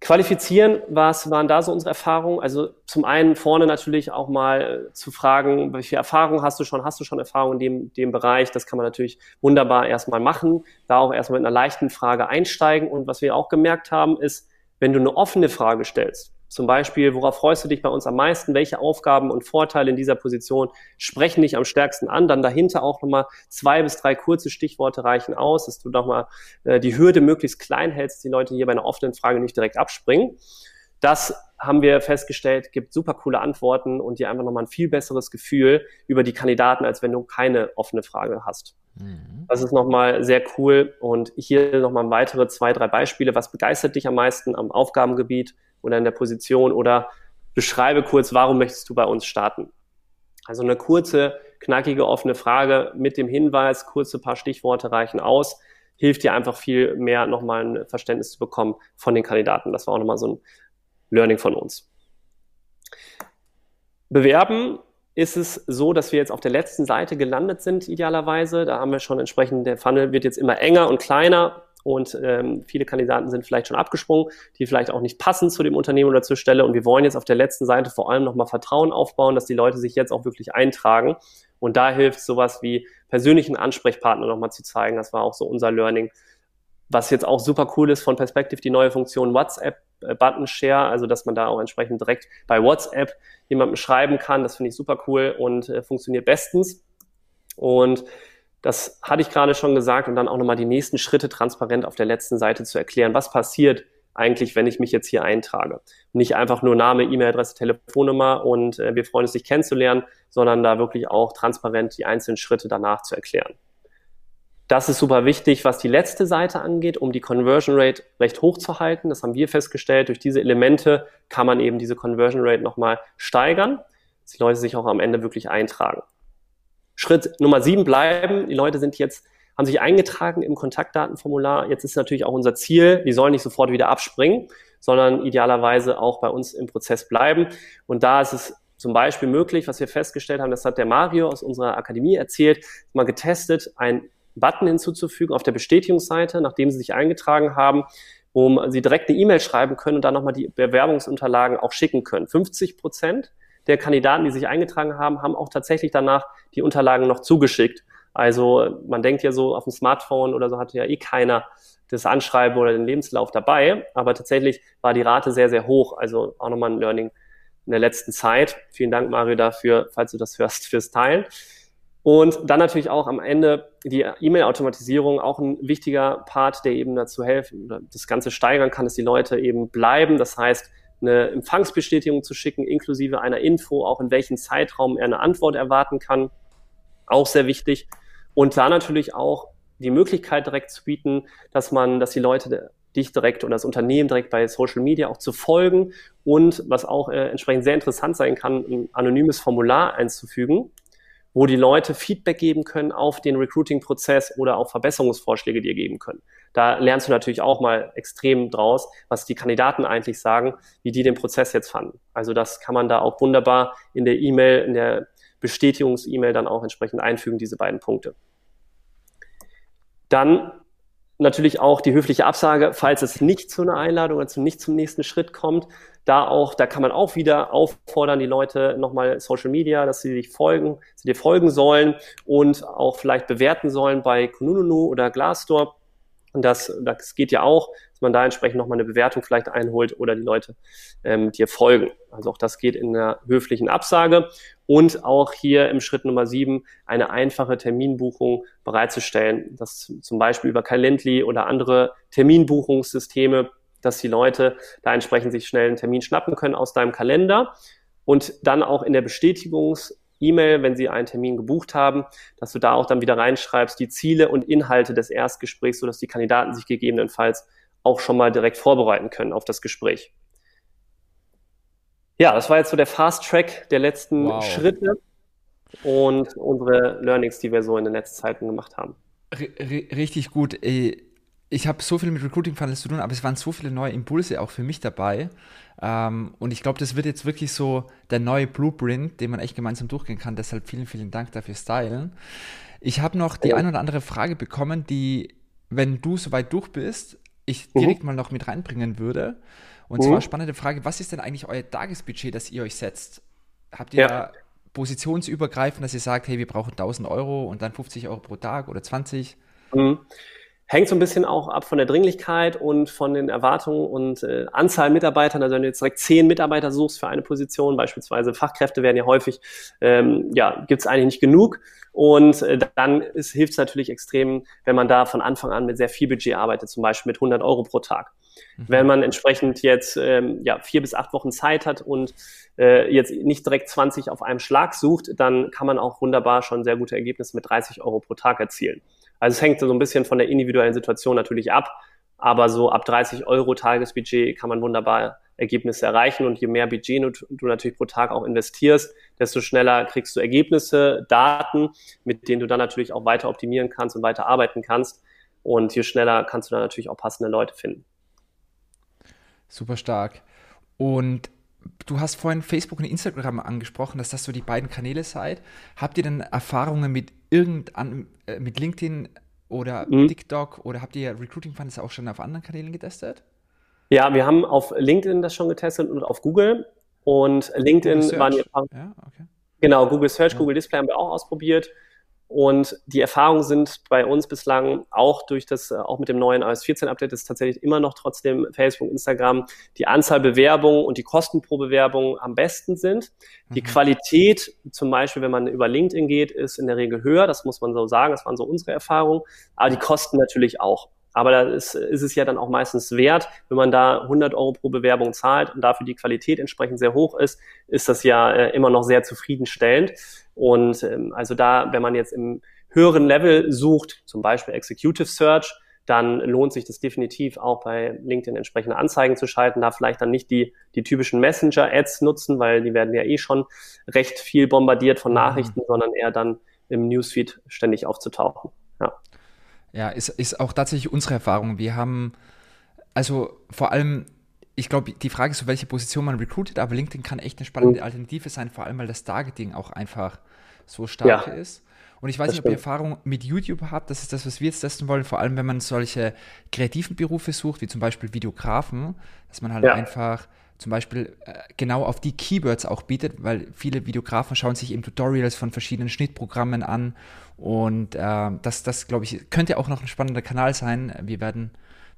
Qualifizieren, was waren da so unsere Erfahrungen? Also zum einen vorne natürlich auch mal äh, zu fragen, welche Erfahrungen hast du schon? Hast du schon Erfahrungen in dem, dem Bereich? Das kann man natürlich wunderbar erstmal machen. Da auch erstmal mit einer leichten Frage einsteigen. Und was wir auch gemerkt haben, ist, wenn du eine offene Frage stellst, zum Beispiel, worauf freust du dich bei uns am meisten? Welche Aufgaben und Vorteile in dieser Position sprechen dich am stärksten an? Dann dahinter auch nochmal zwei bis drei kurze Stichworte reichen aus, dass du nochmal äh, die Hürde möglichst klein hältst, die Leute hier bei einer offenen Frage nicht direkt abspringen. Das haben wir festgestellt, gibt super coole Antworten und dir einfach nochmal ein viel besseres Gefühl über die Kandidaten, als wenn du keine offene Frage hast. Mhm. Das ist nochmal sehr cool. Und hier nochmal weitere zwei, drei Beispiele. Was begeistert dich am meisten am Aufgabengebiet? Oder in der Position oder beschreibe kurz, warum möchtest du bei uns starten? Also eine kurze, knackige, offene Frage mit dem Hinweis, kurze paar Stichworte reichen aus, hilft dir einfach viel mehr nochmal ein Verständnis zu bekommen von den Kandidaten. Das war auch nochmal so ein Learning von uns. Bewerben ist es so, dass wir jetzt auf der letzten Seite gelandet sind, idealerweise. Da haben wir schon entsprechend, der Funnel wird jetzt immer enger und kleiner und ähm, viele Kandidaten sind vielleicht schon abgesprungen, die vielleicht auch nicht passen zu dem Unternehmen oder zur Stelle. Und wir wollen jetzt auf der letzten Seite vor allem nochmal Vertrauen aufbauen, dass die Leute sich jetzt auch wirklich eintragen. Und da hilft sowas wie persönlichen Ansprechpartner nochmal zu zeigen. Das war auch so unser Learning. Was jetzt auch super cool ist von Perspective, die neue Funktion WhatsApp äh, Button Share, also dass man da auch entsprechend direkt bei WhatsApp jemandem schreiben kann. Das finde ich super cool und äh, funktioniert bestens. Und das hatte ich gerade schon gesagt und dann auch nochmal die nächsten Schritte transparent auf der letzten Seite zu erklären. Was passiert eigentlich, wenn ich mich jetzt hier eintrage? Nicht einfach nur Name, E-Mail-Adresse, Telefonnummer und äh, wir freuen uns, dich kennenzulernen, sondern da wirklich auch transparent die einzelnen Schritte danach zu erklären. Das ist super wichtig, was die letzte Seite angeht, um die Conversion Rate recht hoch zu halten. Das haben wir festgestellt. Durch diese Elemente kann man eben diese Conversion Rate nochmal steigern. dass die Leute sich auch am Ende wirklich eintragen. Schritt Nummer sieben bleiben. Die Leute sind jetzt, haben sich eingetragen im Kontaktdatenformular. Jetzt ist natürlich auch unser Ziel, die sollen nicht sofort wieder abspringen, sondern idealerweise auch bei uns im Prozess bleiben. Und da ist es zum Beispiel möglich, was wir festgestellt haben, das hat der Mario aus unserer Akademie erzählt, mal getestet, einen Button hinzuzufügen auf der Bestätigungsseite, nachdem Sie sich eingetragen haben, wo Sie direkt eine E-Mail schreiben können und dann nochmal die Bewerbungsunterlagen auch schicken können. 50 Prozent der Kandidaten, die sich eingetragen haben, haben auch tatsächlich danach die Unterlagen noch zugeschickt. Also man denkt ja so, auf dem Smartphone oder so hatte ja eh keiner das Anschreiben oder den Lebenslauf dabei, aber tatsächlich war die Rate sehr, sehr hoch. Also auch nochmal ein Learning in der letzten Zeit. Vielen Dank, Mario, dafür, falls du das hörst, fürs Teilen. Und dann natürlich auch am Ende die E-Mail-Automatisierung, auch ein wichtiger Part, der eben dazu oder das Ganze steigern kann, dass die Leute eben bleiben. Das heißt, eine Empfangsbestätigung zu schicken, inklusive einer Info, auch in welchem Zeitraum er eine Antwort erwarten kann. Auch sehr wichtig. Und da natürlich auch die Möglichkeit direkt zu bieten, dass man, dass die Leute dich direkt oder das Unternehmen direkt bei Social Media auch zu folgen und was auch äh, entsprechend sehr interessant sein kann, ein anonymes Formular einzufügen, wo die Leute Feedback geben können auf den Recruiting-Prozess oder auch Verbesserungsvorschläge dir geben können. Da lernst du natürlich auch mal extrem draus, was die Kandidaten eigentlich sagen, wie die den Prozess jetzt fanden. Also das kann man da auch wunderbar in der E-Mail, in der Bestätigungs-E-Mail dann auch entsprechend einfügen, diese beiden Punkte. Dann natürlich auch die höfliche Absage, falls es nicht zu einer Einladung oder zu nicht zum nächsten Schritt kommt. Da auch, da kann man auch wieder auffordern, die Leute nochmal Social Media, dass sie sich folgen, sie dir folgen sollen und auch vielleicht bewerten sollen bei Kununu oder Glassdoor. Und das, das geht ja auch, dass man da entsprechend nochmal eine Bewertung vielleicht einholt oder die Leute ähm, dir folgen. Also auch das geht in einer höflichen Absage. Und auch hier im Schritt Nummer sieben eine einfache Terminbuchung bereitzustellen. Das zum Beispiel über Calendly oder andere Terminbuchungssysteme, dass die Leute da entsprechend sich schnell einen Termin schnappen können aus deinem Kalender und dann auch in der Bestätigungs- E-Mail, wenn Sie einen Termin gebucht haben, dass du da auch dann wieder reinschreibst, die Ziele und Inhalte des Erstgesprächs, sodass die Kandidaten sich gegebenenfalls auch schon mal direkt vorbereiten können auf das Gespräch. Ja, das war jetzt so der Fast Track der letzten wow. Schritte und unsere Learnings, die wir so in den letzten Zeiten gemacht haben. richtig gut. Ich habe so viel mit Recruiting Funnels zu tun, aber es waren so viele neue Impulse auch für mich dabei. Ähm, und ich glaube, das wird jetzt wirklich so der neue Blueprint, den man echt gemeinsam durchgehen kann. Deshalb vielen, vielen Dank dafür, Stylen. Ich habe noch die ein oder andere Frage bekommen, die, wenn du soweit durch bist, ich mhm. direkt mhm. mal noch mit reinbringen würde. Und mhm. zwar spannende Frage, was ist denn eigentlich euer Tagesbudget, das ihr euch setzt? Habt ihr ja. positionsübergreifend, dass ihr sagt, hey, wir brauchen 1000 Euro und dann 50 Euro pro Tag oder 20? Mhm. Hängt so ein bisschen auch ab von der Dringlichkeit und von den Erwartungen und äh, Anzahl Mitarbeitern. Also wenn du jetzt direkt zehn Mitarbeiter suchst für eine Position, beispielsweise Fachkräfte werden ja häufig, ähm, ja, gibt es eigentlich nicht genug. Und äh, dann hilft es natürlich extrem, wenn man da von Anfang an mit sehr viel Budget arbeitet, zum Beispiel mit 100 Euro pro Tag. Mhm. Wenn man entsprechend jetzt ähm, ja, vier bis acht Wochen Zeit hat und äh, jetzt nicht direkt 20 auf einem Schlag sucht, dann kann man auch wunderbar schon sehr gute Ergebnisse mit 30 Euro pro Tag erzielen. Also es hängt so ein bisschen von der individuellen Situation natürlich ab, aber so ab 30 Euro Tagesbudget kann man wunderbar Ergebnisse erreichen und je mehr Budget du, natürlich pro Tag auch investierst, desto schneller kriegst du Ergebnisse, Daten, mit denen du dann natürlich auch weiter optimieren kannst und weiter arbeiten kannst und je schneller kannst du dann natürlich auch passende Leute finden. Super stark. Und du hast vorhin Facebook und Instagram angesprochen, dass das so die beiden Kanäle seid. Habt ihr denn Erfahrungen mit irgendeinem, äh, mit LinkedIn oder mhm. TikTok oder habt ihr Recruiting Funnels auch schon auf anderen Kanälen getestet? Ja, wir haben auf LinkedIn das schon getestet und auf Google. Und LinkedIn waren die Erfahrungen. Ja, okay. Genau, Google Search, ja. Google Display haben wir auch ausprobiert. Und die Erfahrungen sind bei uns bislang auch durch das, äh, auch mit dem neuen iOS 14 Update ist tatsächlich immer noch trotzdem Facebook, Instagram die Anzahl Bewerbungen und die Kosten pro Bewerbung am besten sind. Mhm. Die Qualität, zum Beispiel, wenn man über LinkedIn geht, ist in der Regel höher. Das muss man so sagen. Das waren so unsere Erfahrungen. Aber die Kosten natürlich auch. Aber da ist, ist es ja dann auch meistens wert, wenn man da 100 Euro pro Bewerbung zahlt und dafür die Qualität entsprechend sehr hoch ist, ist das ja äh, immer noch sehr zufriedenstellend. Und ähm, also da, wenn man jetzt im höheren Level sucht, zum Beispiel Executive Search, dann lohnt sich das definitiv auch bei LinkedIn entsprechende Anzeigen zu schalten, da vielleicht dann nicht die, die typischen Messenger-Ads nutzen, weil die werden ja eh schon recht viel bombardiert von mhm. Nachrichten, mhm. sondern eher dann im Newsfeed ständig aufzutauchen. Ja, ja ist, ist auch tatsächlich unsere Erfahrung. Wir haben, also vor allem ich glaube, die Frage ist so, welche Position man recruitet, aber LinkedIn kann echt eine spannende mhm. Alternative sein, vor allem weil das Targeting auch einfach so stark ja. ist. Und ich weiß nicht, ob ihr Erfahrung mit YouTube habt, das ist das, was wir jetzt testen wollen, vor allem wenn man solche kreativen Berufe sucht, wie zum Beispiel Videografen, dass man halt ja. einfach zum Beispiel äh, genau auf die Keywords auch bietet, weil viele Videografen schauen sich eben Tutorials von verschiedenen Schnittprogrammen an und äh, das, das glaube ich, könnte auch noch ein spannender Kanal sein. Wir werden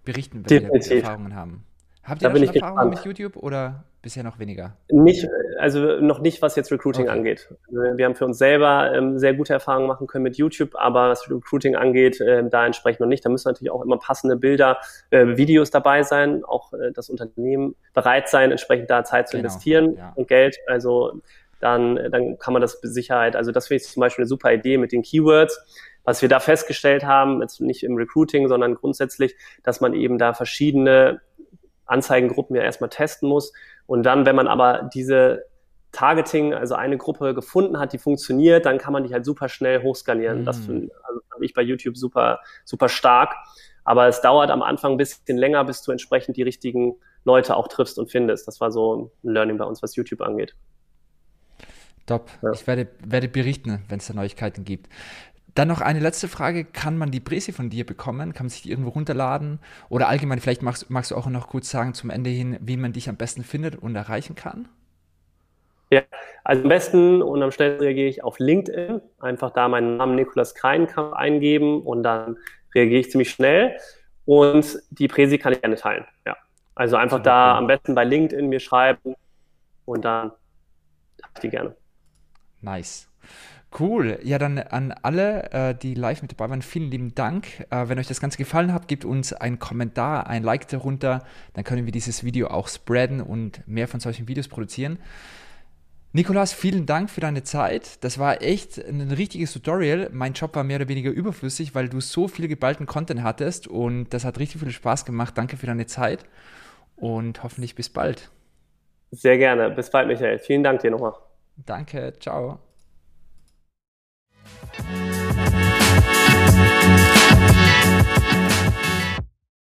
berichten, wenn wir Erfahrungen haben. Habt ihr da, da schon Erfahrungen mit YouTube oder bisher noch weniger? Nicht, also noch nicht, was jetzt Recruiting okay. angeht. Also wir haben für uns selber ähm, sehr gute Erfahrungen machen können mit YouTube, aber was Recruiting angeht, äh, da entsprechend noch nicht. Da müssen natürlich auch immer passende Bilder, äh, Videos dabei sein, auch äh, das Unternehmen bereit sein, entsprechend da Zeit zu genau. investieren ja. und Geld. Also dann, dann kann man das mit Sicherheit, also das finde ich zum Beispiel eine super Idee mit den Keywords. Was wir da festgestellt haben, jetzt nicht im Recruiting, sondern grundsätzlich, dass man eben da verschiedene Anzeigengruppen ja erstmal testen muss. Und dann, wenn man aber diese Targeting, also eine Gruppe gefunden hat, die funktioniert, dann kann man die halt super schnell hochskalieren. Mhm. Das finde also fand ich bei YouTube super, super stark. Aber es dauert am Anfang ein bisschen länger, bis du entsprechend die richtigen Leute auch triffst und findest. Das war so ein Learning bei uns, was YouTube angeht. Top. Ja. Ich werde, werde berichten, wenn es da Neuigkeiten gibt. Dann noch eine letzte Frage. Kann man die Präsi von dir bekommen? Kann man sich die irgendwo runterladen? Oder allgemein, vielleicht magst, magst du auch noch kurz sagen zum Ende hin, wie man dich am besten findet und erreichen kann? Ja, also am besten und am schnellsten reagiere ich auf LinkedIn. Einfach da meinen Namen Nikolas Kreinkamp eingeben und dann reagiere ich ziemlich schnell. Und die Präsi kann ich gerne teilen. Ja. Also einfach da am besten bei LinkedIn mir schreiben und dann teile ich die gerne. Nice. Cool. Ja, dann an alle, äh, die live mit dabei waren, vielen lieben Dank. Äh, wenn euch das Ganze gefallen hat, gebt uns einen Kommentar, ein Like darunter. Dann können wir dieses Video auch spreaden und mehr von solchen Videos produzieren. Nikolas, vielen Dank für deine Zeit. Das war echt ein richtiges Tutorial. Mein Job war mehr oder weniger überflüssig, weil du so viel geballten Content hattest und das hat richtig viel Spaß gemacht. Danke für deine Zeit und hoffentlich bis bald. Sehr gerne. Bis bald, Michael. Vielen Dank dir nochmal. Danke. Ciao. Música